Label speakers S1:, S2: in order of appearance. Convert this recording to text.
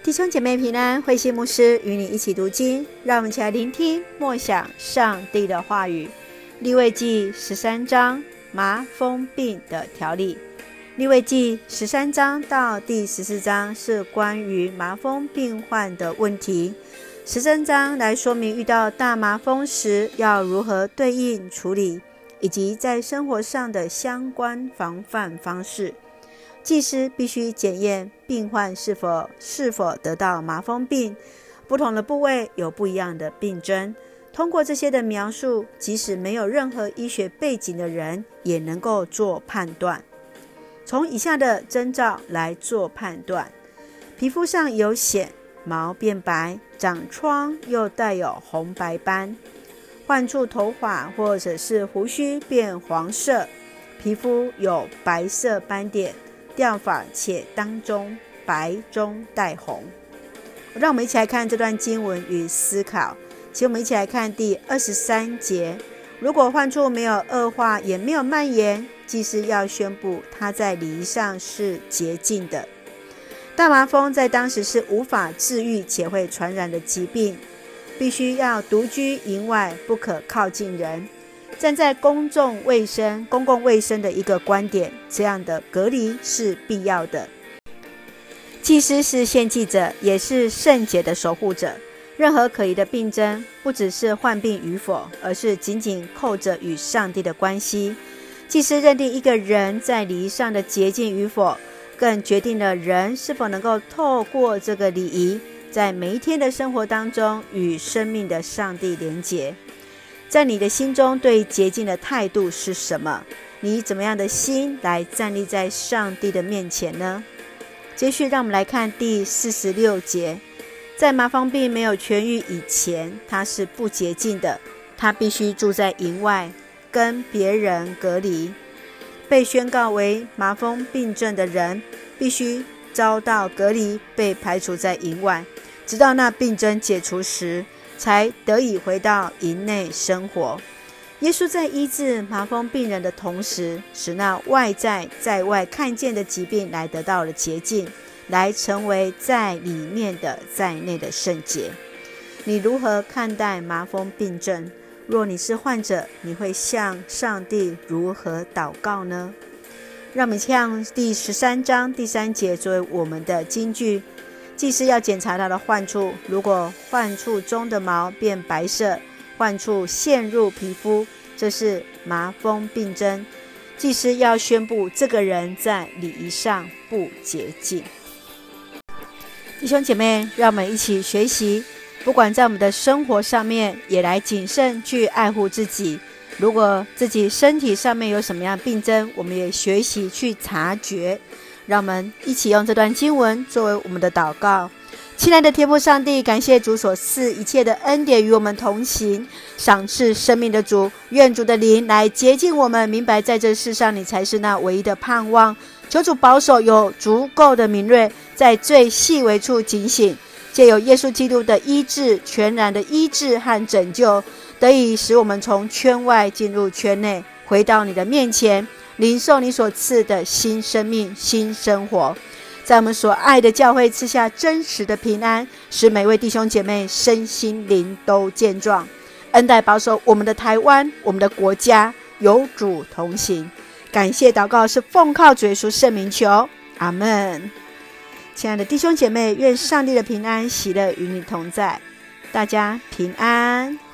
S1: 弟兄姐妹平安，慧馨牧师与你一起读经，让我们一起来聆听默想上帝的话语。利未记十三章麻风病的条例。利未记十三章到第十四章是关于麻风病患的问题。十三章来说明遇到大麻风时要如何对应处理，以及在生活上的相关防范方式。技师必须检验病患是否是否得到麻风病，不同的部位有不一样的病征。通过这些的描述，即使没有任何医学背景的人也能够做判断。从以下的征兆来做判断：皮肤上有癣，毛变白，长疮又带有红白斑；患处头发或者是胡须变黄色，皮肤有白色斑点。调法且当中白中带红，让我们一起来看这段经文与思考。请我们一起来看第二十三节：如果患处没有恶化，也没有蔓延，祭司要宣布他在礼仪上是洁净的。大麻风在当时是无法治愈且会传染的疾病，必须要独居营外，不可靠近人。站在公众卫生、公共卫生的一个观点，这样的隔离是必要的。祭司是献祭者，也是圣洁的守护者。任何可疑的病症，不只是患病与否，而是紧紧扣着与上帝的关系。祭司认定一个人在礼仪上的洁净与否，更决定了人是否能够透过这个礼仪，在每一天的生活当中与生命的上帝连结。在你的心中，对洁净的态度是什么？你怎么样的心来站立在上帝的面前呢？接续，让我们来看第四十六节。在麻风病没有痊愈以前，他是不洁净的，他必须住在营外，跟别人隔离。被宣告为麻风病症的人，必须遭到隔离，被排除在营外，直到那病症解除时。才得以回到营内生活。耶稣在医治麻风病人的同时，使那外在在外看见的疾病来得到了洁净，来成为在里面的在内的圣洁。你如何看待麻风病症？若你是患者，你会向上帝如何祷告呢？让我们向第十三章第三节作为我们的金句。祭司要检查他的患处，如果患处中的毛变白色，患处陷入皮肤，这是麻风病症。祭司要宣布这个人在礼仪上不洁净。弟兄姐妹，让我们一起学习，不管在我们的生活上面，也来谨慎去爱护自己。如果自己身体上面有什么样的病症，我们也学习去察觉。让我们一起用这段经文作为我们的祷告。亲爱的天父上帝，感谢主所赐一切的恩典与我们同行，赏赐生命的主，愿主的灵来洁净我们，明白在这世上你才是那唯一的盼望。求主保守有足够的敏锐，在最细微处警醒，借由耶稣基督的医治，全然的医治和拯救，得以使我们从圈外进入圈内，回到你的面前。领受你所赐的新生命、新生活，在我们所爱的教会赐下真实的平安，使每位弟兄姐妹身心灵都健壮，恩待保守我们的台湾、我们的国家，有主同行。感谢祷告是奉靠主耶稣圣名求，阿门。亲爱的弟兄姐妹，愿上帝的平安喜乐与你同在，大家平安。